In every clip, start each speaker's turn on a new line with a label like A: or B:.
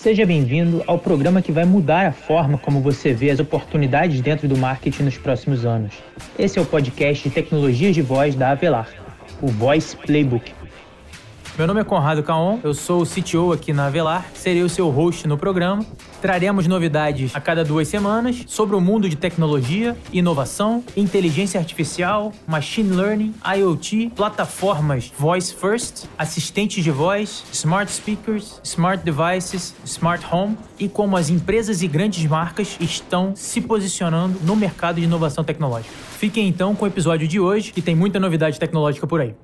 A: Seja bem-vindo ao programa que vai mudar a forma como você vê as oportunidades dentro do marketing nos próximos anos. Esse é o podcast de tecnologias de voz da Avelar, o Voice Playbook. Meu nome é Conrado Caon, eu sou o CTO aqui na Avelar, serei o seu host no programa. Traremos novidades a cada duas semanas sobre o mundo de tecnologia, inovação, inteligência artificial, machine learning, IoT, plataformas voice first, assistentes de voz, smart speakers, smart devices, smart home e como as empresas e grandes marcas estão se posicionando no mercado de inovação tecnológica. Fiquem então com o episódio de hoje, que tem muita novidade tecnológica por aí.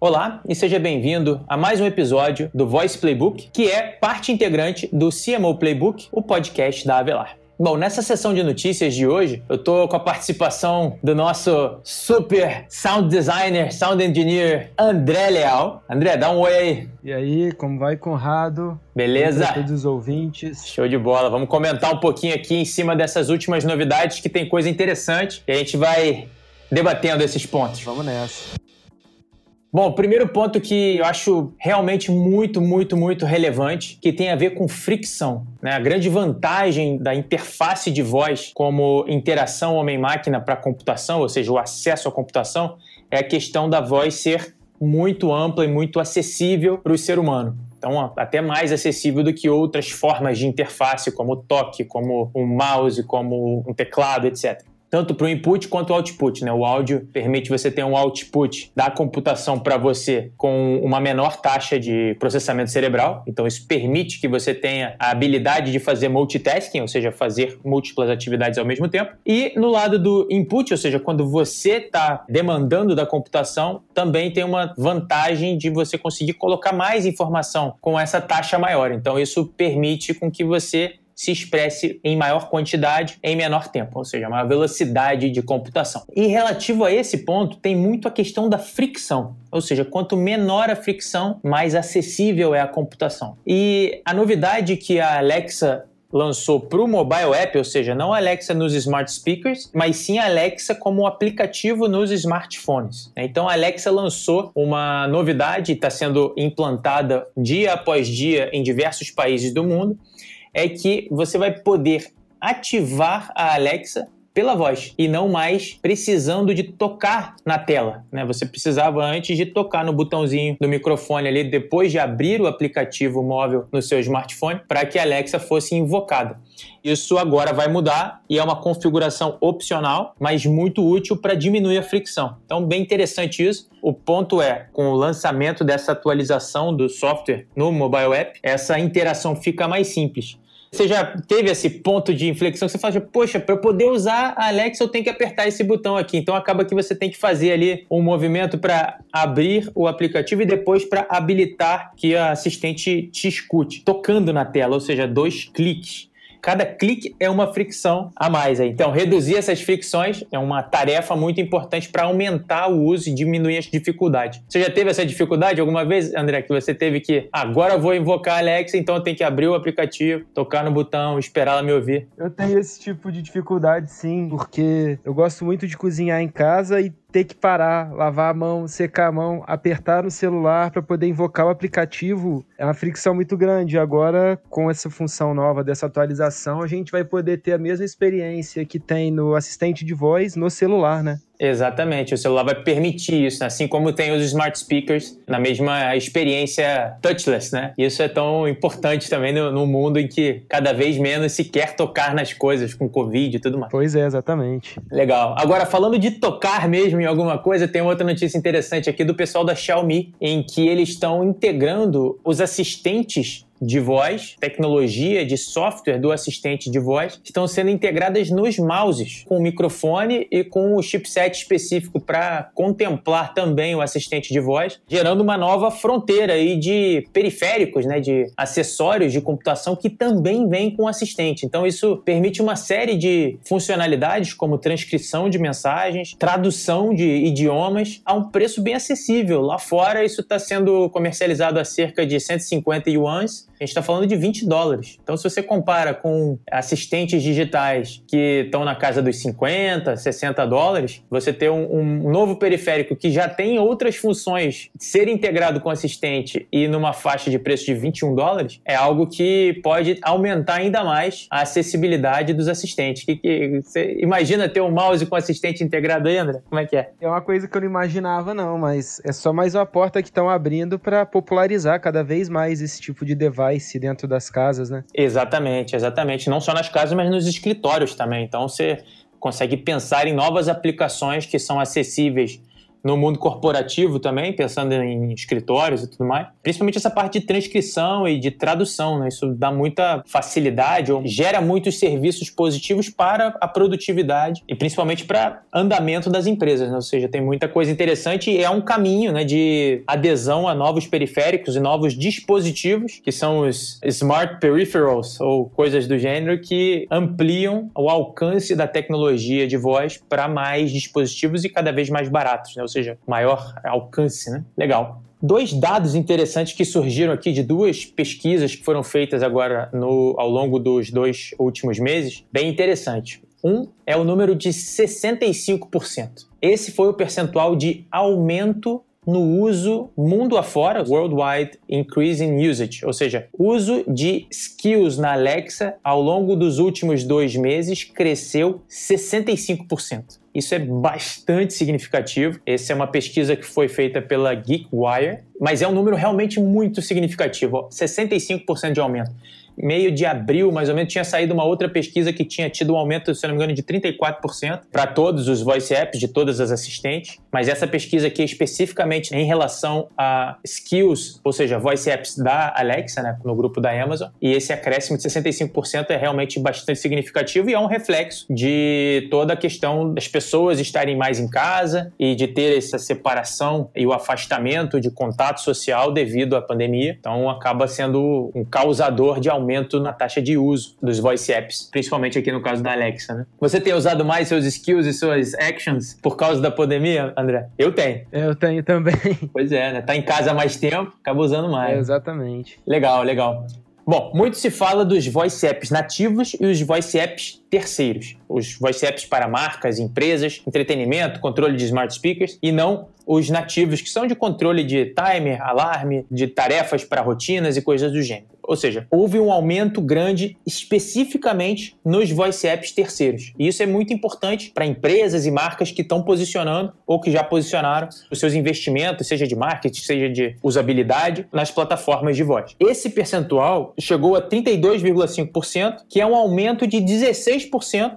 A: Olá e seja bem-vindo a mais um episódio do Voice Playbook, que é parte integrante do CMO Playbook, o podcast da Avelar. Bom, nessa sessão de notícias de hoje, eu tô com a participação do nosso super sound designer, sound engineer, André Leal. André, dá um oi aí.
B: E aí, como vai, Conrado?
A: Beleza?
B: Para todos os ouvintes.
A: Show de bola. Vamos comentar um pouquinho aqui em cima dessas últimas novidades que tem coisa interessante e a gente vai debatendo esses pontos.
B: Vamos nessa.
A: Bom, primeiro ponto que eu acho realmente muito, muito, muito relevante, que tem a ver com fricção. Né? A grande vantagem da interface de voz como interação homem-máquina para computação, ou seja, o acesso à computação, é a questão da voz ser muito ampla e muito acessível para o ser humano. Então, até mais acessível do que outras formas de interface, como o toque, como um mouse, como um teclado, etc tanto para o input quanto o output. Né? O áudio permite você ter um output da computação para você com uma menor taxa de processamento cerebral. Então, isso permite que você tenha a habilidade de fazer multitasking, ou seja, fazer múltiplas atividades ao mesmo tempo. E no lado do input, ou seja, quando você está demandando da computação, também tem uma vantagem de você conseguir colocar mais informação com essa taxa maior. Então, isso permite com que você se expresse em maior quantidade em menor tempo, ou seja, maior velocidade de computação. E relativo a esse ponto, tem muito a questão da fricção, ou seja, quanto menor a fricção, mais acessível é a computação. E a novidade que a Alexa lançou para o mobile app, ou seja, não a Alexa nos smart speakers, mas sim a Alexa como aplicativo nos smartphones. Então a Alexa lançou uma novidade, está sendo implantada dia após dia em diversos países do mundo, é que você vai poder ativar a Alexa pela voz e não mais precisando de tocar na tela. Né? Você precisava antes de tocar no botãozinho do microfone ali depois de abrir o aplicativo móvel no seu smartphone para que a Alexa fosse invocada. Isso agora vai mudar e é uma configuração opcional, mas muito útil para diminuir a fricção. Então, bem interessante isso. O ponto é, com o lançamento dessa atualização do software no mobile app, essa interação fica mais simples. Você já teve esse ponto de inflexão que você fala, poxa, para eu poder usar a Alexa eu tenho que apertar esse botão aqui. Então acaba que você tem que fazer ali um movimento para abrir o aplicativo e depois para habilitar que a assistente te escute, tocando na tela, ou seja, dois cliques. Cada clique é uma fricção a mais. Então, reduzir essas fricções é uma tarefa muito importante para aumentar o uso e diminuir as dificuldades. Você já teve essa dificuldade alguma vez, André, que você teve que agora eu vou invocar a Alexa, então eu tenho que abrir o aplicativo, tocar no botão, esperar ela me ouvir?
B: Eu tenho esse tipo de dificuldade, sim, porque eu gosto muito de cozinhar em casa e ter que parar, lavar a mão, secar a mão, apertar no celular para poder invocar o aplicativo é uma fricção muito grande. Agora, com essa função nova dessa atualização, a gente vai poder ter a mesma experiência que tem no assistente de voz no celular, né?
A: Exatamente, o celular vai permitir isso, né? assim como tem os smart speakers na mesma experiência touchless, né? Isso é tão importante também no, no, mundo em que cada vez menos se quer tocar nas coisas com Covid e tudo mais.
B: Pois é, exatamente.
A: Legal. Agora, falando de tocar mesmo em alguma coisa, tem outra notícia interessante aqui do pessoal da Xiaomi, em que eles estão integrando os assistentes de voz, tecnologia de software do assistente de voz, estão sendo integradas nos mouses, com o microfone e com o chipset específico para contemplar também o assistente de voz, gerando uma nova fronteira aí de periféricos, né, de acessórios de computação que também vem com o assistente. Então isso permite uma série de funcionalidades como transcrição de mensagens, tradução de idiomas a um preço bem acessível. Lá fora isso está sendo comercializado a cerca de 150 yuans a gente está falando de 20 dólares. Então, se você compara com assistentes digitais que estão na casa dos 50, 60 dólares, você ter um, um novo periférico que já tem outras funções ser integrado com assistente e numa faixa de preço de 21 dólares é algo que pode aumentar ainda mais a acessibilidade dos assistentes. Que, que, você imagina ter um mouse com assistente integrado aí, André? Como é que é?
B: É uma coisa que eu não imaginava, não, mas é só mais uma porta que estão abrindo para popularizar cada vez mais esse tipo de device dentro das casas, né?
A: Exatamente, exatamente. Não só nas casas, mas nos escritórios também. Então você consegue pensar em novas aplicações que são acessíveis no mundo corporativo também, pensando em escritórios e tudo mais. Principalmente essa parte de transcrição e de tradução, né? Isso dá muita facilidade ou gera muitos serviços positivos para a produtividade e principalmente para andamento das empresas, né? Ou seja, tem muita coisa interessante e é um caminho, né, de adesão a novos periféricos e novos dispositivos, que são os smart peripherals ou coisas do gênero que ampliam o alcance da tecnologia de voz para mais dispositivos e cada vez mais baratos, né? Ou seja, maior alcance, né? Legal. Dois dados interessantes que surgiram aqui de duas pesquisas que foram feitas agora no, ao longo dos dois últimos meses, bem interessante. Um é o número de 65%. Esse foi o percentual de aumento no uso mundo afora, worldwide increasing usage, ou seja, uso de skills na Alexa ao longo dos últimos dois meses cresceu 65%. Isso é bastante significativo. Essa é uma pesquisa que foi feita pela GeekWire, mas é um número realmente muito significativo, 65% de aumento meio de abril, mais ou menos, tinha saído uma outra pesquisa que tinha tido um aumento, se não me engano, de 34% para todos os voice apps de todas as assistentes. Mas essa pesquisa aqui especificamente em relação a skills, ou seja, voice apps da Alexa, né, no grupo da Amazon. E esse acréscimo de 65% é realmente bastante significativo e é um reflexo de toda a questão das pessoas estarem mais em casa e de ter essa separação e o afastamento de contato social devido à pandemia. Então acaba sendo um causador de aumento na taxa de uso dos voice apps, principalmente aqui no caso da Alexa, né? Você tem usado mais seus skills e suas actions por causa da pandemia, André? Eu tenho.
B: Eu tenho também.
A: Pois é, né? Tá em casa há mais tempo, acaba usando mais.
B: É, exatamente.
A: Legal, legal. Bom, muito se fala dos voice apps nativos e os voice apps terceiros. Os voice apps para marcas, empresas, entretenimento, controle de smart speakers e não os nativos, que são de controle de timer, alarme, de tarefas para rotinas e coisas do gênero. Ou seja, houve um aumento grande especificamente nos voice apps terceiros. E isso é muito importante para empresas e marcas que estão posicionando ou que já posicionaram os seus investimentos, seja de marketing, seja de usabilidade, nas plataformas de voz. Esse percentual chegou a 32,5%, que é um aumento de 16%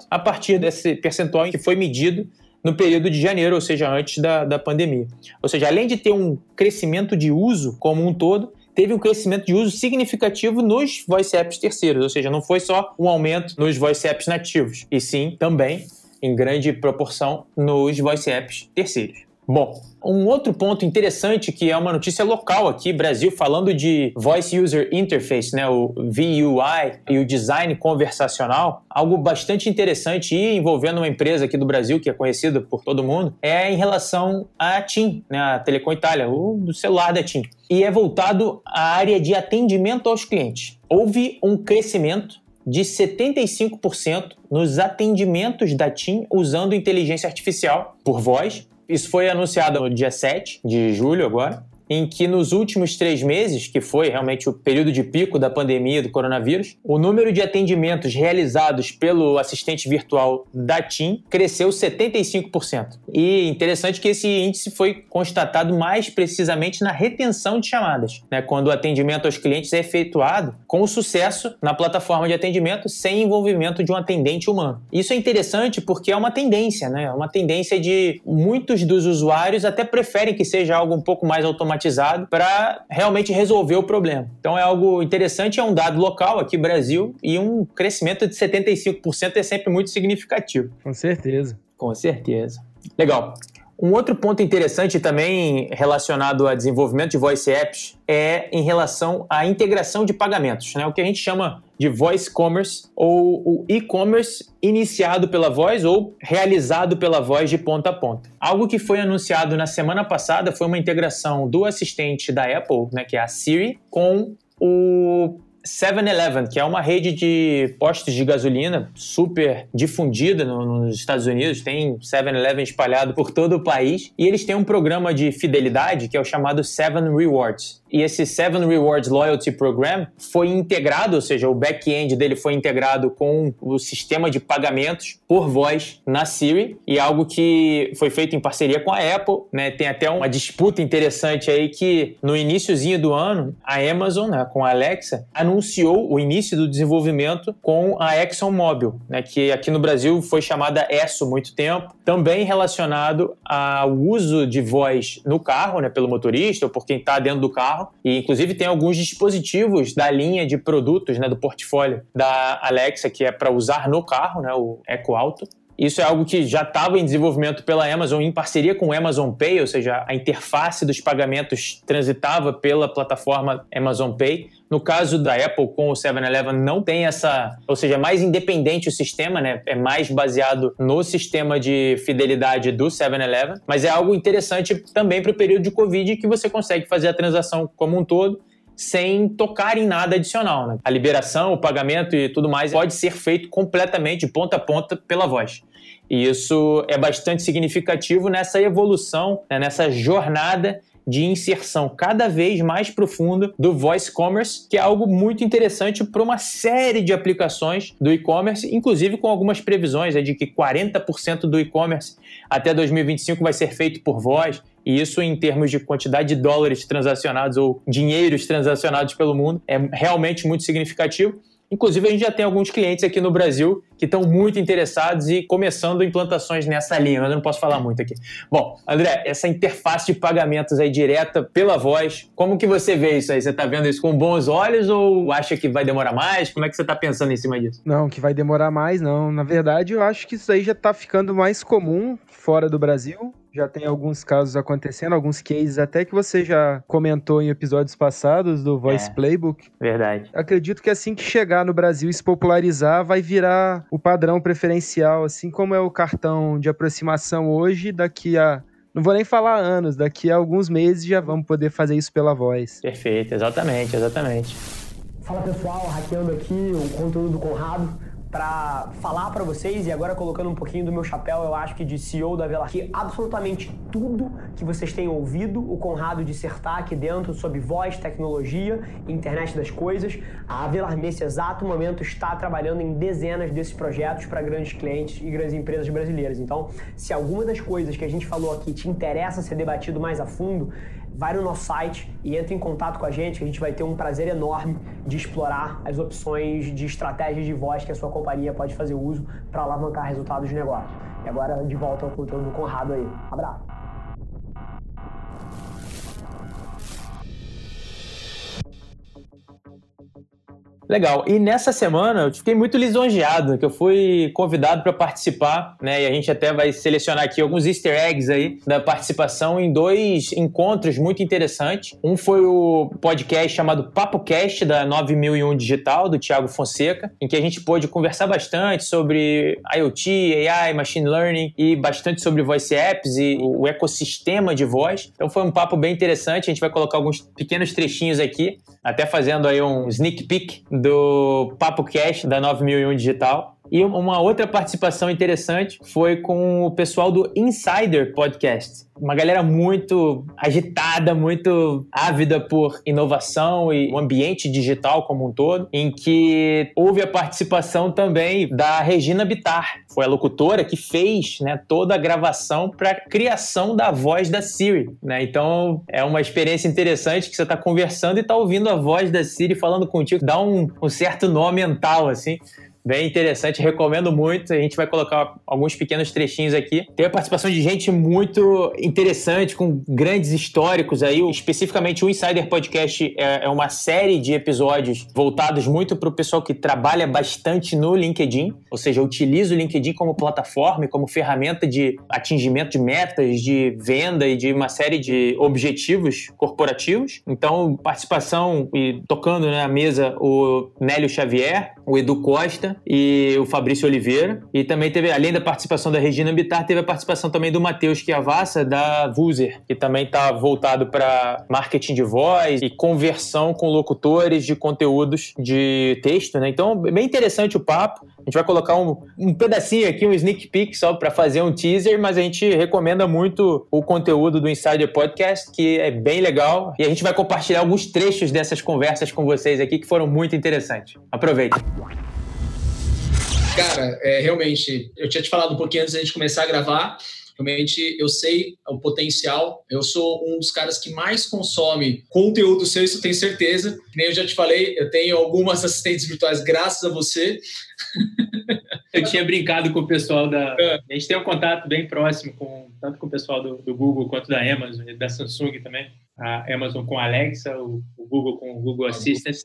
A: a partir desse percentual que foi medido no período de janeiro, ou seja, antes da, da pandemia. Ou seja, além de ter um crescimento de uso como um todo, teve um crescimento de uso significativo nos voice apps terceiros, ou seja, não foi só um aumento nos voice apps nativos, e sim também, em grande proporção, nos voice apps terceiros. Bom, um outro ponto interessante que é uma notícia local aqui, Brasil, falando de Voice User Interface, né, o VUI e o design conversacional, algo bastante interessante e envolvendo uma empresa aqui do Brasil que é conhecida por todo mundo, é em relação à TIM, né, a Telecom Itália, o celular da TIM. E é voltado à área de atendimento aos clientes. Houve um crescimento de 75% nos atendimentos da TIM usando inteligência artificial por voz isso foi anunciado no dia 7 de julho agora em que nos últimos três meses, que foi realmente o período de pico da pandemia do coronavírus, o número de atendimentos realizados pelo assistente virtual da TIM cresceu 75%. E interessante que esse índice foi constatado mais precisamente na retenção de chamadas, né, quando o atendimento aos clientes é efetuado com sucesso na plataforma de atendimento sem envolvimento de um atendente humano. Isso é interessante porque é uma tendência, né, uma tendência de muitos dos usuários até preferem que seja algo um pouco mais automatizado automatizado para realmente resolver o problema. Então é algo interessante, é um dado local aqui Brasil e um crescimento de 75% é sempre muito significativo.
B: Com certeza.
A: Com certeza. Legal. Um outro ponto interessante também relacionado a desenvolvimento de voice apps é em relação à integração de pagamentos, né? o que a gente chama de voice commerce ou o e-commerce iniciado pela voz ou realizado pela voz de ponta a ponta. Algo que foi anunciado na semana passada foi uma integração do assistente da Apple, né, que é a Siri, com o 7-Eleven, que é uma rede de postos de gasolina super difundida no, nos Estados Unidos. Tem 7-Eleven espalhado por todo o país. E eles têm um programa de fidelidade que é o chamado Seven Rewards. E esse Seven Rewards Loyalty Program foi integrado, ou seja, o back-end dele foi integrado com o sistema de pagamentos por voz na Siri e algo que foi feito em parceria com a Apple, né? Tem até uma disputa interessante aí que no iníciozinho do ano a Amazon, né, com a Alexa, anunciou o início do desenvolvimento com a ExxonMobil, né, que aqui no Brasil foi chamada ESSO muito tempo, também relacionado ao uso de voz no carro, né, pelo motorista ou por quem está dentro do carro. E inclusive tem alguns dispositivos da linha de produtos, né, do portfólio da Alexa que é para usar no carro, né, o Echo Auto. Isso é algo que já estava em desenvolvimento pela Amazon em parceria com o Amazon Pay, ou seja, a interface dos pagamentos transitava pela plataforma Amazon Pay. No caso da Apple com o 7-Eleven não tem essa, ou seja, é mais independente o sistema, né? É mais baseado no sistema de fidelidade do 7-Eleven, mas é algo interessante também para o período de Covid que você consegue fazer a transação como um todo sem tocar em nada adicional. Né? A liberação, o pagamento e tudo mais pode ser feito completamente ponta a ponta pela voz. E isso é bastante significativo nessa evolução, né, nessa jornada de inserção cada vez mais profunda do voice commerce, que é algo muito interessante para uma série de aplicações do e-commerce, inclusive com algumas previsões é de que 40% do e-commerce até 2025 vai ser feito por voz. E isso, em termos de quantidade de dólares transacionados ou dinheiros transacionados pelo mundo, é realmente muito significativo. Inclusive, a gente já tem alguns clientes aqui no Brasil que estão muito interessados e começando implantações nessa linha, mas eu não posso falar muito aqui. Bom, André, essa interface de pagamentos aí direta pela voz, como que você vê isso aí? Você está vendo isso com bons olhos ou acha que vai demorar mais? Como é que você está pensando em cima disso?
B: Não, que vai demorar mais, não. Na verdade, eu acho que isso aí já está ficando mais comum fora do Brasil já tem alguns casos acontecendo, alguns cases até que você já comentou em episódios passados do Voice é, Playbook.
A: Verdade.
B: Acredito que assim que chegar no Brasil e se popularizar, vai virar o padrão preferencial, assim como é o cartão de aproximação hoje, daqui a não vou nem falar anos, daqui a alguns meses já vamos poder fazer isso pela voz.
A: Perfeito, exatamente, exatamente.
C: Fala pessoal, hackeando aqui o conteúdo do Conrado para falar para vocês e agora colocando um pouquinho do meu chapéu, eu acho que de CEO da Velar, que absolutamente tudo que vocês têm ouvido o Conrado dissertar aqui dentro sobre voz, tecnologia, internet das coisas, a Velar nesse exato momento está trabalhando em dezenas desses projetos para grandes clientes e grandes empresas brasileiras. Então, se alguma das coisas que a gente falou aqui te interessa ser debatido mais a fundo, vai no nosso site e entre em contato com a gente, que a gente vai ter um prazer enorme de explorar as opções de estratégias de voz que a sua companhia pode fazer uso para alavancar resultados de negócio. E agora, de volta ao conteúdo do Conrado aí. Abraço!
A: Legal. E nessa semana eu fiquei muito lisonjeado, que eu fui convidado para participar, né? E a gente até vai selecionar aqui alguns easter eggs aí da participação em dois encontros muito interessantes. Um foi o podcast chamado Papo Cast da 9001 Digital, do Thiago Fonseca, em que a gente pôde conversar bastante sobre IoT, AI, Machine Learning e bastante sobre voice apps e o ecossistema de voz. Então foi um papo bem interessante. A gente vai colocar alguns pequenos trechinhos aqui, até fazendo aí um sneak peek do Papo Cash da 9001 Digital. E uma outra participação interessante foi com o pessoal do Insider Podcast. Uma galera muito agitada, muito ávida por inovação e o ambiente digital como um todo, em que houve a participação também da Regina Bittar. Foi a locutora que fez né, toda a gravação para a criação da voz da Siri. Né? Então é uma experiência interessante que você está conversando e está ouvindo a voz da Siri falando contigo. Dá um, um certo nó mental, assim bem interessante, recomendo muito. A gente vai colocar alguns pequenos trechinhos aqui. Tem a participação de gente muito interessante, com grandes históricos aí. Especificamente, o Insider Podcast é, é uma série de episódios voltados muito para o pessoal que trabalha bastante no LinkedIn, ou seja, utiliza o LinkedIn como plataforma como ferramenta de atingimento de metas, de venda e de uma série de objetivos corporativos. Então, participação e tocando na mesa o Nélio Xavier, o Edu Costa, E o Fabrício Oliveira. E também teve, além da participação da Regina Bittar, teve a participação também do Matheus Chiavassa, da Vuser, que também está voltado para marketing de voz e conversão com locutores de conteúdos de texto, né? Então, bem interessante o papo. A gente vai colocar um, um pedacinho aqui, um sneak peek só para fazer um teaser, mas a gente recomenda muito o conteúdo do Insider Podcast, que é bem legal. E a gente vai compartilhar alguns trechos dessas conversas com vocês aqui que foram muito interessantes. Aproveite.
D: Cara, é, realmente, eu tinha te falado um pouquinho antes da gente começar a gravar. Realmente, eu sei o potencial. Eu sou um dos caras que mais consome conteúdo seu, isso eu tenho certeza. Nem eu já te falei, eu tenho algumas assistentes virtuais graças a você.
A: Eu tinha brincado com o pessoal da. É. A gente tem um contato bem próximo com tanto com o pessoal do, do Google quanto da Amazon e da Samsung também a Amazon com a Alexa, o, Google com o Google Assistant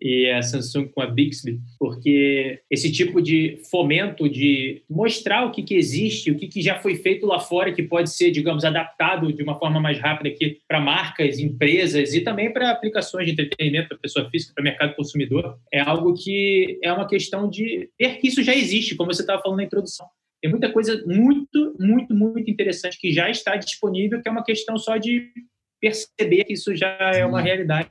A: e a Samsung com a Bixby, porque esse tipo de fomento de mostrar o que, que existe, o que, que já foi feito lá fora, que pode ser, digamos, adaptado de uma forma mais rápida aqui para marcas, empresas e também para aplicações de entretenimento para pessoa física, para mercado consumidor, é algo que é uma questão de ver que isso já existe, como você estava falando na introdução. Tem muita coisa muito, muito, muito interessante que já está disponível, que é uma questão só de perceber que isso já é uma realidade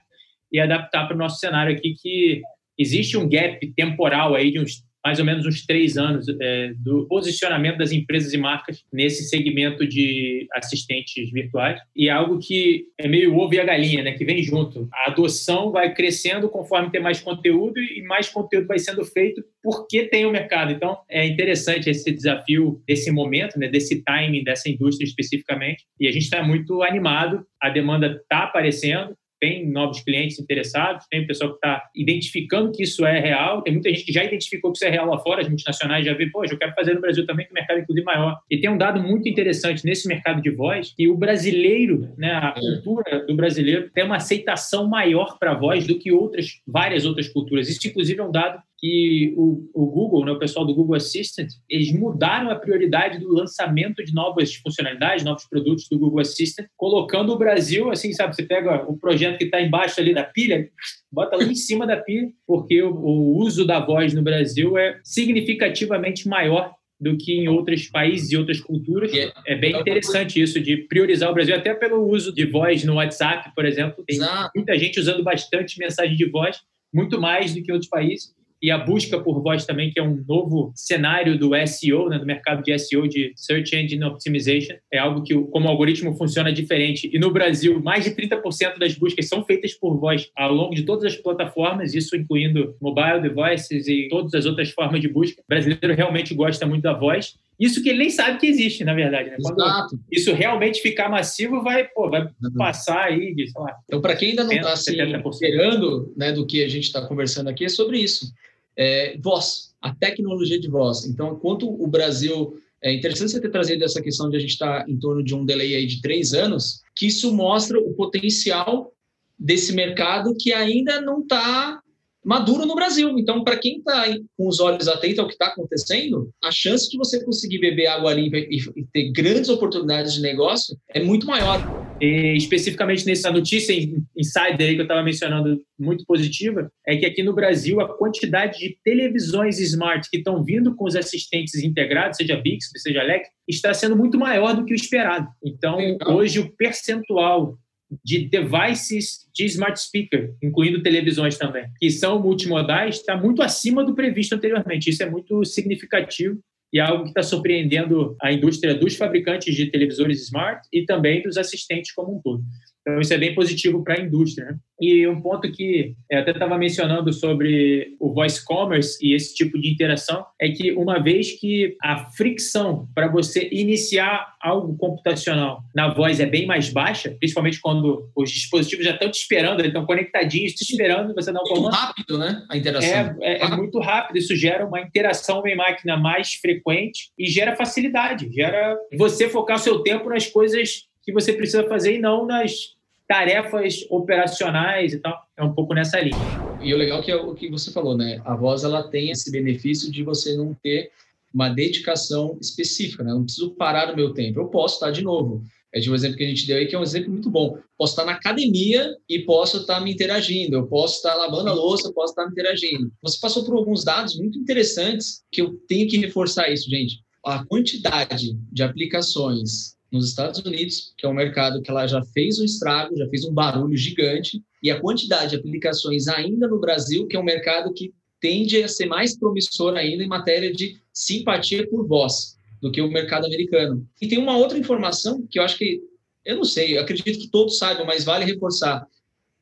A: e adaptar para o nosso cenário aqui, que existe um gap temporal aí de uns mais ou menos uns três anos é, do posicionamento das empresas e marcas nesse segmento de assistentes virtuais. E é algo que é meio ovo e a galinha, né? Que vem junto. A adoção vai crescendo conforme tem mais conteúdo e mais conteúdo vai sendo feito porque tem o mercado. Então, é interessante esse desafio desse momento, né? Desse timing dessa indústria especificamente. E a gente está muito animado. A demanda está aparecendo tem novos clientes interessados, tem pessoal que está identificando que isso é real, tem muita gente que já identificou que isso é real lá fora, as multinacionais já vê, poxa, eu quero fazer no Brasil também, que o mercado é inclusive maior. E tem um dado muito interessante nesse mercado de voz, que o brasileiro, né, a é. cultura do brasileiro tem uma aceitação maior para a voz do que outras, várias outras culturas. Isso, inclusive, é um dado que o, o Google, né, o pessoal do Google Assistant, eles mudaram a prioridade do lançamento de novas funcionalidades, novos produtos do Google Assistant, colocando o Brasil, assim, sabe, você pega o projeto que está embaixo ali da pilha, bota lá em cima da pilha, porque o, o uso da voz no Brasil é significativamente maior do que em outros países e outras culturas. É, é bem interessante isso de priorizar o Brasil, até pelo uso de voz no WhatsApp, por exemplo. Tem Exato. muita gente usando bastante mensagem de voz, muito mais do que outros países e a busca por voz também, que é um novo cenário do SEO, né, do mercado de SEO, de Search Engine Optimization. É algo que, como o algoritmo funciona diferente. E no Brasil, mais de 30% das buscas são feitas por voz ao longo de todas as plataformas, isso incluindo mobile devices e todas as outras formas de busca. O brasileiro realmente gosta muito da voz. Isso que ele nem sabe que existe, na verdade. Né? Exato. isso realmente ficar massivo, vai, pô, vai passar aí de, sei lá.
D: Então, para quem ainda não está assim, esperando né, do que a gente está conversando aqui, é sobre isso é, voz, a tecnologia de voz. Então, enquanto o Brasil é interessante você ter trazido essa questão de a gente estar tá em torno de um delay aí de três anos, que isso mostra o potencial desse mercado que ainda não está maduro no Brasil. Então, para quem está com os olhos atentos ao que está acontecendo, a chance de você conseguir beber água limpa e ter grandes oportunidades de negócio é muito maior.
A: E, especificamente nessa notícia insider aí que eu estava mencionando, muito positiva, é que aqui no Brasil a quantidade de televisões smart que estão vindo com os assistentes integrados, seja Bixby, seja Alexa, está sendo muito maior do que o esperado. Então, hoje o percentual de devices de smart speaker, incluindo televisões também, que são multimodais, está muito acima do previsto anteriormente. Isso é muito significativo e algo que está surpreendendo a indústria dos fabricantes de televisores smart e também dos assistentes como um todo. Então, isso é bem positivo para a indústria. Né? E um ponto que eu até estava mencionando sobre o voice commerce e esse tipo de interação é que, uma vez que a fricção para você iniciar algo computacional na voz é bem mais baixa, principalmente quando os dispositivos já estão te esperando, eles estão conectadinhos, te esperando, você dá um
D: comando. Muito rápido, né? A interação.
A: É, é, é muito rápido. Isso gera uma interação homem-máquina mais frequente e gera facilidade. Gera você focar o seu tempo nas coisas que você precisa fazer e não nas tarefas operacionais e tal. É um pouco nessa linha.
D: E o legal é que é o que você falou, né? A voz ela tem esse benefício de você não ter uma dedicação específica, né? Eu não preciso parar o meu tempo. Eu posso estar de novo É de um exemplo que a gente deu aí, que é um exemplo muito bom. Posso estar na academia e posso estar me interagindo, eu posso estar lavando a louça, posso estar me interagindo. Você passou por alguns dados muito interessantes que eu tenho que reforçar isso, gente. A quantidade de aplicações nos Estados Unidos, que é um mercado que ela já fez um estrago, já fez um barulho gigante, e a quantidade de aplicações ainda no Brasil, que é um mercado que tende a ser mais promissor ainda em matéria de simpatia por voz do que o mercado americano. E tem uma outra informação que eu acho que, eu não sei, eu acredito que todos saibam, mas vale reforçar,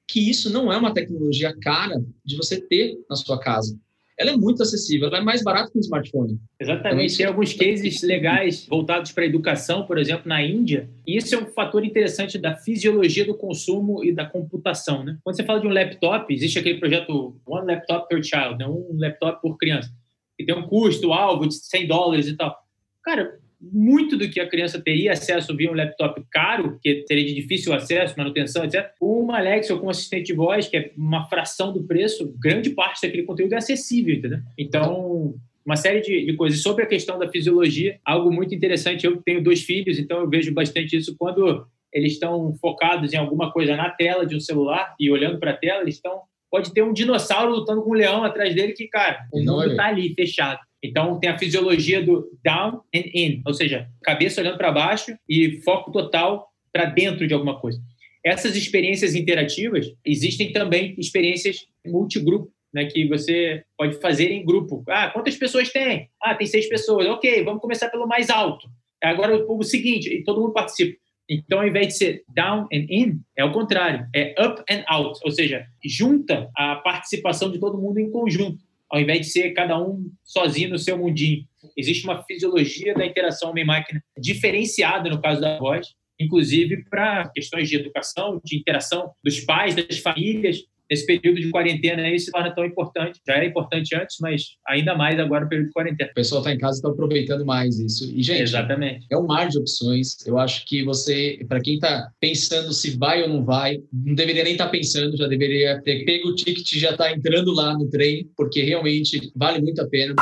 D: que isso não é uma tecnologia cara de você ter na sua casa ela é muito acessível, ela é mais barata que um smartphone.
A: Exatamente. Então, Tem alguns cases legais voltados para a educação, por exemplo, na Índia. E isso é um fator interessante da fisiologia do consumo e da computação. Né? Quando você fala de um laptop, existe aquele projeto One Laptop Per Child, né? um laptop por criança, que tem um custo-alvo de 100 dólares e tal. Cara, muito do que a criança teria acesso via um laptop caro, que seria de difícil acesso, manutenção, etc., uma Alexa ou com assistente voz, que é uma fração do preço, grande parte daquele conteúdo é acessível, entendeu? Então, uma série de, de, coisas. Sobre a questão da fisiologia, algo muito interessante. Eu tenho dois filhos, então eu vejo bastante isso quando eles estão focados em alguma coisa na tela de um celular e olhando para a tela, eles estão. Pode ter um dinossauro lutando com um leão atrás dele que, cara, o mundo está ali, fechado. Então, tem a fisiologia do down and in, ou seja, cabeça olhando para baixo e foco total para dentro de alguma coisa. Essas experiências interativas, existem também experiências multigrupo, né, que você pode fazer em grupo. Ah, quantas pessoas tem? Ah, tem seis pessoas. Ok, vamos começar pelo mais alto. Agora o seguinte, e todo mundo participa. Então, ao invés de ser down and in, é o contrário, é up and out, ou seja, junta a participação de todo mundo em conjunto ao invés de ser cada um sozinho no seu mundinho. Existe uma fisiologia da interação homem-máquina diferenciada no caso da voz, inclusive para questões de educação, de interação dos pais, das famílias, esse período de quarentena aí se torna tão importante. Já era importante antes, mas ainda mais agora no período de quarentena.
D: O pessoal está em casa e está aproveitando mais isso. E, gente, Exatamente. é um mar de opções. Eu acho que você, para quem está pensando se vai ou não vai, não deveria nem estar tá pensando, já deveria ter pego o ticket e já está entrando lá no trem, porque realmente vale muito a pena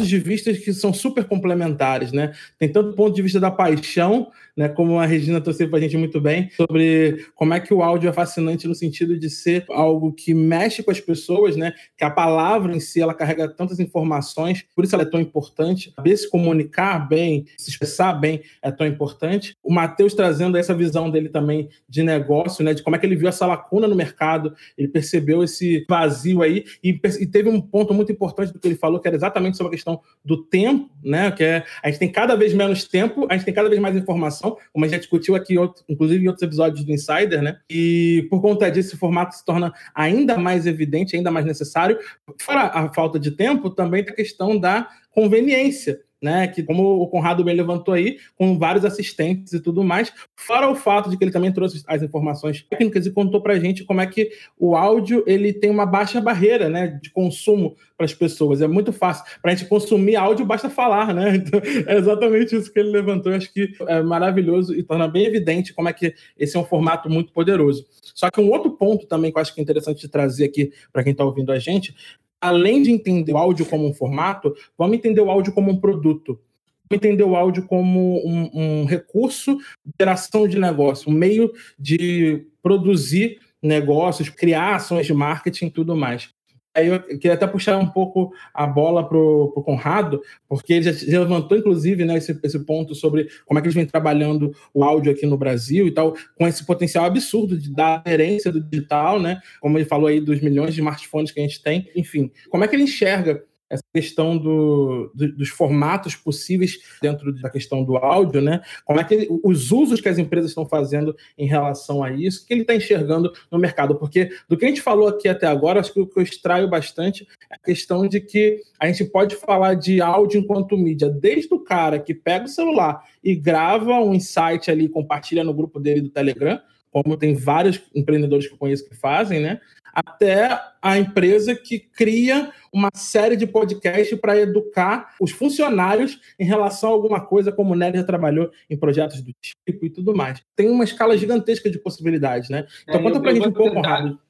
B: pontos de vista que são super complementares, né? Tem tanto ponto de vista da paixão, né? Como a Regina trouxe para a gente muito bem, sobre como é que o áudio é fascinante no sentido de ser algo que mexe com as pessoas, né? Que a palavra em si ela carrega tantas informações, por isso ela é tão importante. Saber se comunicar bem, se expressar bem é tão importante. O Matheus trazendo essa visão dele também de negócio, né? De como é que ele viu essa lacuna no mercado, ele percebeu esse vazio aí e, e teve um ponto muito importante do que ele falou, que era exatamente sobre a questão questão do tempo, né? Que é, a gente tem cada vez menos tempo, a gente tem cada vez mais informação, como a gente já discutiu aqui, inclusive em outros episódios do Insider, né? E por conta disso, esse formato se torna ainda mais evidente, ainda mais necessário. Fora a falta de tempo, também tem a questão da conveniência né? Que, como o Conrado bem levantou aí, com vários assistentes e tudo mais. Fora o fato de que ele também trouxe as informações técnicas e contou para a gente como é que o áudio ele tem uma baixa barreira, né? De consumo para as pessoas. É muito fácil. Para a gente consumir áudio, basta falar, né? Então, é exatamente isso que ele levantou. Eu acho que é maravilhoso e torna bem evidente como é que esse é um formato muito poderoso. Só que um outro ponto também que eu acho que é interessante de trazer aqui para quem está ouvindo a gente além de entender o áudio como um formato, vamos entender o áudio como um produto. Vamos entender o áudio como um, um recurso de geração de negócio, um meio de produzir negócios, criar ações de marketing e tudo mais. Aí eu queria até puxar um pouco a bola para o Conrado, porque ele já levantou, inclusive, né, esse, esse ponto sobre como é que eles vêm trabalhando o áudio aqui no Brasil e tal, com esse potencial absurdo de dar aderência do digital, né? Como ele falou aí dos milhões de smartphones que a gente tem. Enfim, como é que ele enxerga essa questão do, do, dos formatos possíveis dentro da questão do áudio, né? Como é que os usos que as empresas estão fazendo em relação a isso, que ele está enxergando no mercado? Porque do que a gente falou aqui até agora, acho que o que eu extraio bastante é a questão de que a gente pode falar de áudio enquanto mídia, desde o cara que pega o celular e grava um insight ali, compartilha no grupo dele do Telegram, como tem vários empreendedores que eu conheço que fazem, né? Até a empresa que cria uma série de podcasts para educar os funcionários em relação a alguma coisa, como o Nery já trabalhou em projetos do tipo e tudo mais. Tem uma escala gigantesca de possibilidades, né? Então, é, conta para a gente um pouco.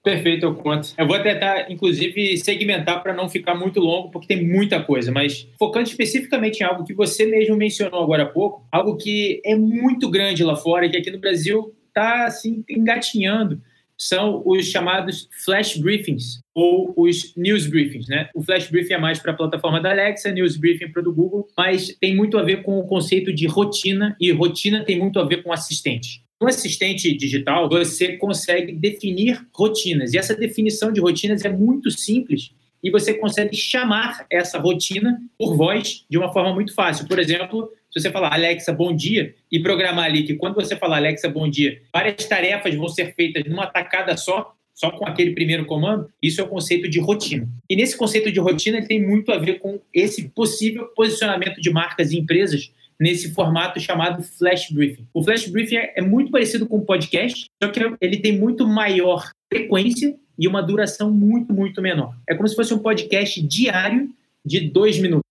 A: Perfeito, eu conto. Eu vou tentar, inclusive, segmentar para não ficar muito longo, porque tem muita coisa, mas focando especificamente em algo que você mesmo mencionou agora há pouco, algo que é muito grande lá fora e que aqui no Brasil está assim, engatinhando são os chamados flash briefings ou os news briefings, né? O flash briefing é mais para a plataforma da Alexa, news briefing para do Google, mas tem muito a ver com o conceito de rotina e rotina tem muito a ver com assistente. No assistente digital, você consegue definir rotinas e essa definição de rotinas é muito simples e você consegue chamar essa rotina por voz de uma forma muito fácil. Por exemplo, se você falar Alexa, bom dia, e programar ali que quando você falar Alexa, bom dia, várias tarefas vão ser feitas numa tacada só, só com aquele primeiro comando, isso é o conceito de rotina. E nesse conceito de rotina, ele tem muito a ver com esse possível posicionamento de marcas e empresas nesse formato chamado flash briefing. O flash briefing é muito parecido com o podcast, só que ele tem muito maior frequência e uma duração muito, muito menor. É como se fosse um podcast diário de dois minutos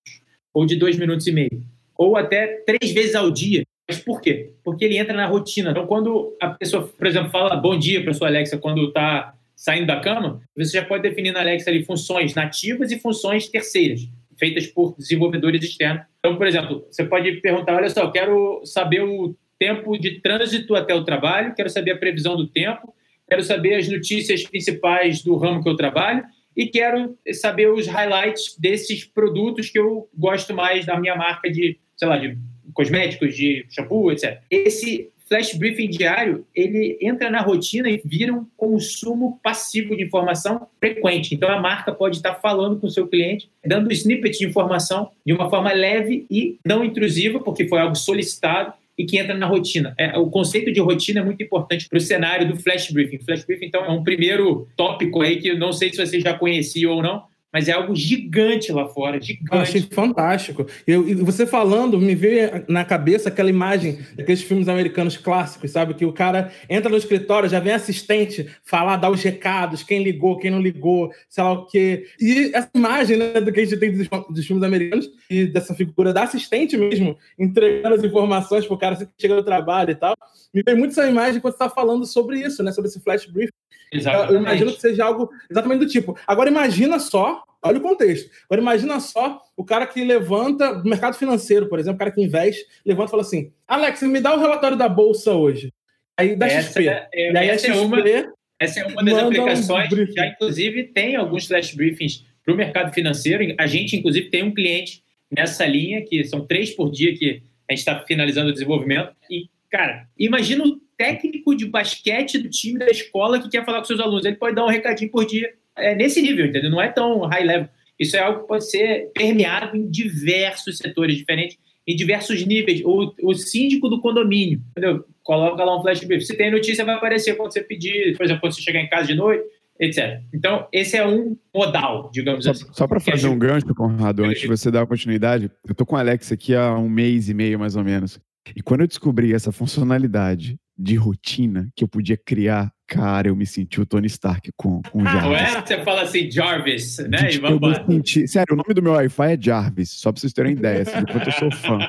A: ou de dois minutos e meio ou até três vezes ao dia. Mas por quê? Porque ele entra na rotina. Então, quando a pessoa, por exemplo, fala bom dia para sua Alexa quando está saindo da cama, você já pode definir na Alexa ali funções nativas e funções terceiras, feitas por desenvolvedores externos. Então, por exemplo, você pode perguntar: olha só, quero saber o tempo de trânsito até o trabalho, quero saber a previsão do tempo, quero saber as notícias principais do ramo que eu trabalho e quero saber os highlights desses produtos que eu gosto mais da minha marca de sei lá, de cosméticos, de shampoo, etc. Esse flash briefing diário, ele entra na rotina e vira um consumo passivo de informação frequente. Então, a marca pode estar falando com o seu cliente, dando snippet de informação de uma forma leve e não intrusiva, porque foi algo solicitado e que entra na rotina. É, o conceito de rotina é muito importante para o cenário do flash briefing. Flash briefing, então, é um primeiro tópico aí que eu não sei se você já conhecia ou não, mas é algo gigante lá fora, gigante. Eu
B: achei fantástico. Eu, e você falando, me veio na cabeça aquela imagem daqueles filmes americanos clássicos, sabe? Que o cara entra no escritório, já vem assistente falar, dar os recados, quem ligou, quem não ligou, sei lá o quê. E essa imagem né, do que a gente tem dos, dos filmes americanos e dessa figura da assistente mesmo, entregando as informações pro cara que chega no trabalho e tal, me veio muito essa imagem quando você está falando sobre isso, né? Sobre esse flash brief. Exatamente. Eu imagino que seja algo exatamente do tipo. Agora imagina só, olha o contexto. Agora imagina só o cara que levanta, do mercado financeiro, por exemplo, o cara que investe, levanta e fala assim: Alex, me dá o relatório da bolsa hoje. Aí dá essa XP. É,
A: é, e aí essa, é XP, é uma, essa é uma das aplicações um já, inclusive, tem alguns flash briefings para o mercado financeiro. A gente, inclusive, tem um cliente nessa linha, que são três por dia que a gente está finalizando o desenvolvimento. E, cara, imagina o técnico de basquete do time da escola que quer falar com seus alunos. Ele pode dar um recadinho por dia é, nesse nível, entendeu? Não é tão high level. Isso é algo que pode ser permeado em diversos setores diferentes, em diversos níveis. O, o síndico do condomínio, entendeu? Coloca lá um flash brief. Se tem notícia, vai aparecer quando você pedir, por exemplo, quando você chegar em casa de noite, etc. Então, esse é um modal, digamos
E: só,
A: assim.
E: Só para fazer um gancho, Conrado, antes de você dar continuidade, eu tô com a Alex aqui há um mês e meio, mais ou menos. E quando eu descobri essa funcionalidade de rotina que eu podia criar, cara, eu me senti o Tony Stark com, com o
A: Jarvis. Não é? Você fala assim, Jarvis, né?
E: Eu me senti, sério, o nome do meu Wi-Fi é Jarvis, só pra vocês terem ideia, assim, quanto eu sou fã.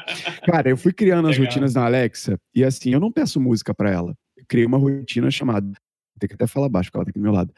E: Cara, eu fui criando as Legal. rotinas na Alexa e assim, eu não peço música para ela. Eu criei uma rotina chamada, tem que até falar baixo, porque ela tá aqui do meu lado.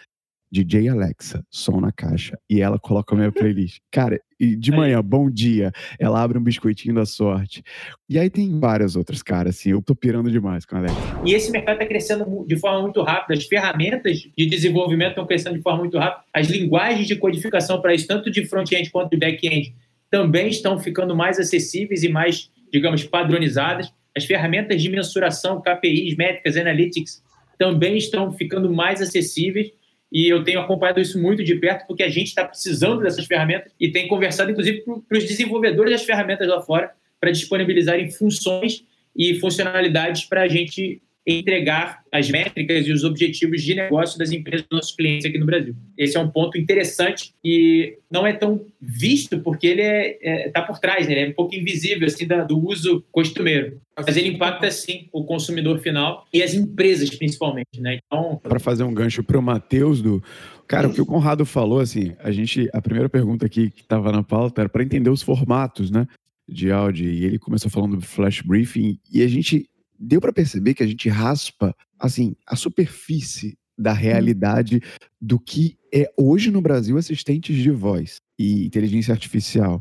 E: DJ Alexa, som na caixa. E ela coloca a minha playlist. Cara, e de manhã, bom dia. Ela abre um biscoitinho da sorte. E aí tem várias outras, cara, assim, eu tô pirando demais com a Alexa.
A: E esse mercado tá crescendo de forma muito rápida. As ferramentas de desenvolvimento estão crescendo de forma muito rápida. As linguagens de codificação para isso, tanto de front-end quanto de back-end, também estão ficando mais acessíveis e mais, digamos, padronizadas. As ferramentas de mensuração, KPIs, métricas, analytics, também estão ficando mais acessíveis e eu tenho acompanhado isso muito de perto porque a gente está precisando dessas ferramentas e tem conversado, inclusive, para os desenvolvedores das ferramentas lá fora para disponibilizarem funções e funcionalidades para a gente entregar as métricas e os objetivos de negócio das empresas dos nossos clientes aqui no Brasil. Esse é um ponto interessante e não é tão visto porque ele está é, é, tá por trás, né? ele é um pouco invisível assim, da, do uso costumeiro. Mas ele impacta sim o consumidor final e as empresas principalmente. Né? Então,
E: para fazer um gancho para o Matheus do Cara, o que o Conrado falou, assim, a gente, a primeira pergunta aqui que estava na pauta era para entender os formatos, né, de áudio, e ele começou falando do flash briefing, e a gente deu para perceber que a gente raspa, assim, a superfície da realidade do que é hoje no Brasil assistentes de voz e inteligência artificial.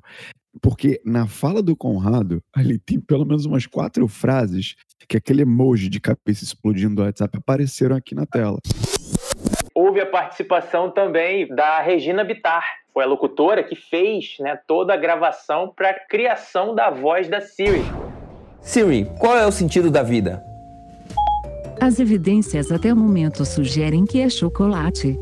E: Porque na fala do Conrado, ali tem pelo menos umas quatro frases que aquele emoji de cabeça explodindo do WhatsApp apareceram aqui na tela.
A: Houve a participação também da Regina Bittar, foi a locutora que fez né, toda a gravação para a criação da voz da Siri.
F: Siri, qual é o sentido da vida?
G: As evidências até o momento sugerem que é chocolate.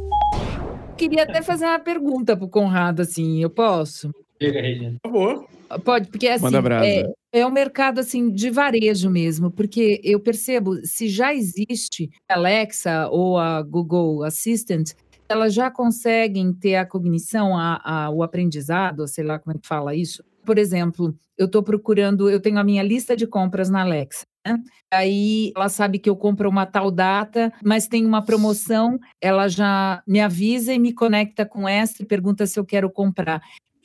H: Queria até fazer uma pergunta pro Conrado, assim, eu posso?
A: Diga, Regina.
I: Por favor.
H: Pode, porque assim, é, é um mercado assim de varejo mesmo, porque eu percebo, se já existe a Alexa ou a Google Assistant, elas já conseguem ter a cognição, a, a, o aprendizado, sei lá como é que fala isso, por exemplo, eu estou procurando, eu tenho a minha lista de compras na Alexa. Né? Aí ela sabe que eu compro uma tal data, mas tem uma promoção, ela já me avisa e me conecta com essa e pergunta se eu quero comprar.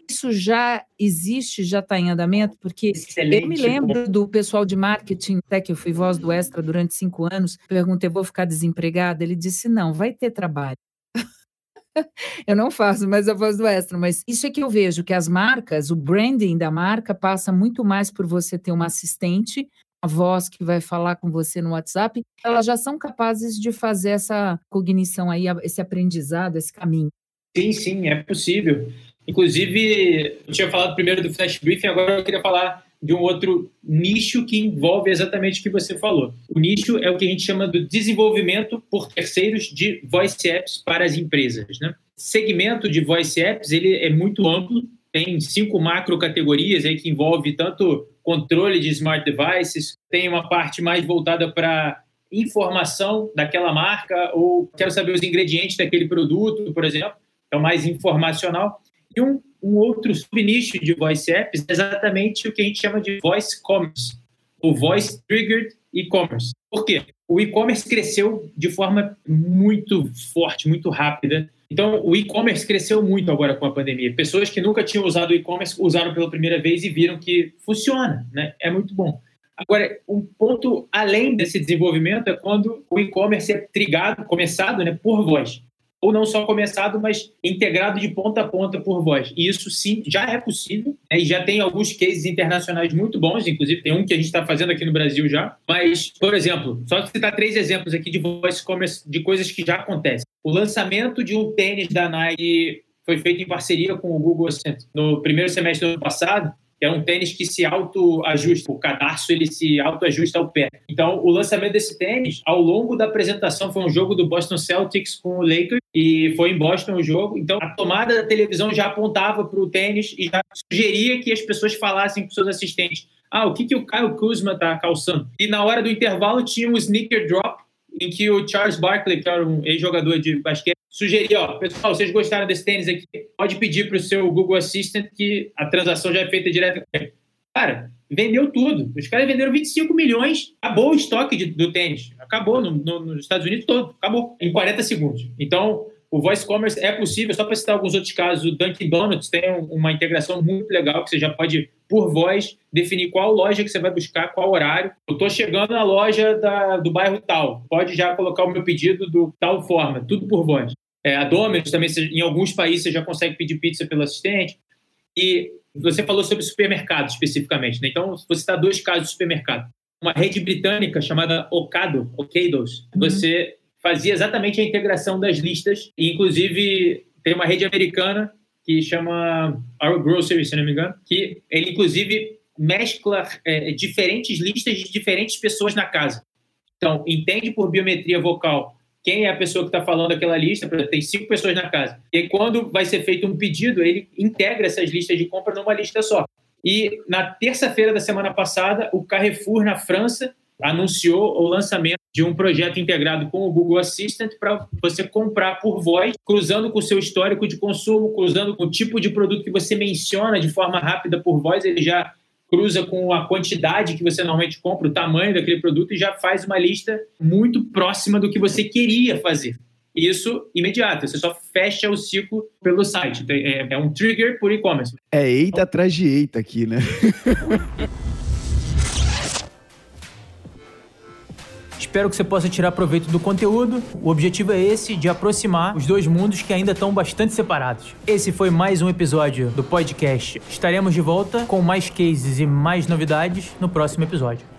H: Isso já existe, já está em andamento, porque Excelente. eu me lembro do pessoal de marketing, até que eu fui voz do Extra durante cinco anos, perguntei, vou ficar desempregada? Ele disse, não, vai ter trabalho. eu não faço mais a voz do extra, mas isso é que eu vejo que as marcas, o branding da marca passa muito mais por você ter uma assistente, a voz que vai falar com você no WhatsApp, elas já são capazes de fazer essa cognição aí, esse aprendizado, esse caminho.
A: Sim, sim, é possível. Inclusive, eu tinha falado primeiro do Flash Briefing, agora eu queria falar de um outro nicho que envolve exatamente o que você falou. O nicho é o que a gente chama do desenvolvimento por terceiros de voice apps para as empresas. Né? Segmento de voice apps ele é muito amplo, tem cinco macro categorias aí que envolve tanto controle de smart devices, tem uma parte mais voltada para informação daquela marca ou quero saber os ingredientes daquele produto, por exemplo, é o mais informacional. E um um outro subnicho de voice apps é exatamente o que a gente chama de voice commerce, ou voice triggered e-commerce. Por quê? O e-commerce cresceu de forma muito forte, muito rápida. Então, o e-commerce cresceu muito agora com a pandemia. Pessoas que nunca tinham usado o e-commerce usaram pela primeira vez e viram que funciona, né? É muito bom. Agora, um ponto além desse desenvolvimento é quando o e-commerce é trigado, começado, né, por voz ou não só começado, mas integrado de ponta a ponta por voz. E isso sim já é possível, né? e já tem alguns cases internacionais muito bons, inclusive tem um que a gente está fazendo aqui no Brasil já. Mas, por exemplo, só citar três exemplos aqui de voice commerce, de coisas que já acontecem. O lançamento de um tênis da Nike foi feito em parceria com o Google no primeiro semestre do ano passado, que é um tênis que se autoajusta, o cadarço ele se autoajusta ao pé. Então, o lançamento desse tênis, ao longo da apresentação, foi um jogo do Boston Celtics com o Lakers, e foi em Boston o jogo. Então, a tomada da televisão já apontava para o tênis e já sugeria que as pessoas falassem para seus assistentes: ah, o que, que o Kyle Kuzma está calçando? E na hora do intervalo tinha um sneaker drop, em que o Charles Barkley, que era um ex-jogador de basquete, sugeria, ó, pessoal, vocês gostaram desse tênis aqui? Pode pedir para o seu Google Assistant que a transação já é feita direto. Cara, vendeu tudo. Os caras venderam 25 milhões, acabou o estoque de, do tênis. Acabou no, no, nos Estados Unidos todo, acabou, em 40 segundos. Então, o voice commerce é possível, só para citar alguns outros casos, o Dunkin' Donuts tem uma integração muito legal que você já pode, por voz, definir qual loja que você vai buscar, qual horário. Eu estou chegando na loja da, do bairro tal, pode já colocar o meu pedido do tal forma, tudo por voz. É, a Domino's também, em alguns países, você já consegue pedir pizza pelo assistente. E você falou sobre supermercado especificamente, né? Então, você está dois casos de supermercado. Uma rede britânica chamada Ocado, Ocados, uhum. você fazia exatamente a integração das listas, e inclusive tem uma rede americana que chama Our Grocery, se não me engano, que ele inclusive mescla é, diferentes listas de diferentes pessoas na casa. Então, entende por biometria vocal quem é a pessoa que está falando aquela lista, tem cinco pessoas na casa. E aí, quando vai ser feito um pedido, ele integra essas listas de compra numa lista só. E na terça-feira da semana passada, o Carrefour, na França, anunciou o lançamento de um projeto integrado com o Google Assistant para você comprar por voz, cruzando com o seu histórico de consumo, cruzando com o tipo de produto que você menciona de forma rápida por voz, ele já cruza com a quantidade que você normalmente compra, o tamanho daquele produto e já faz uma lista muito próxima do que você queria fazer. Isso imediato, você só fecha o ciclo pelo site. É, é um trigger por e-commerce.
E: É eita atrás de eita aqui, né?
A: Espero que você possa tirar proveito do conteúdo. O objetivo é esse, de aproximar os dois mundos que ainda estão bastante separados. Esse foi mais um episódio do podcast. Estaremos de volta com mais cases e mais novidades no próximo episódio.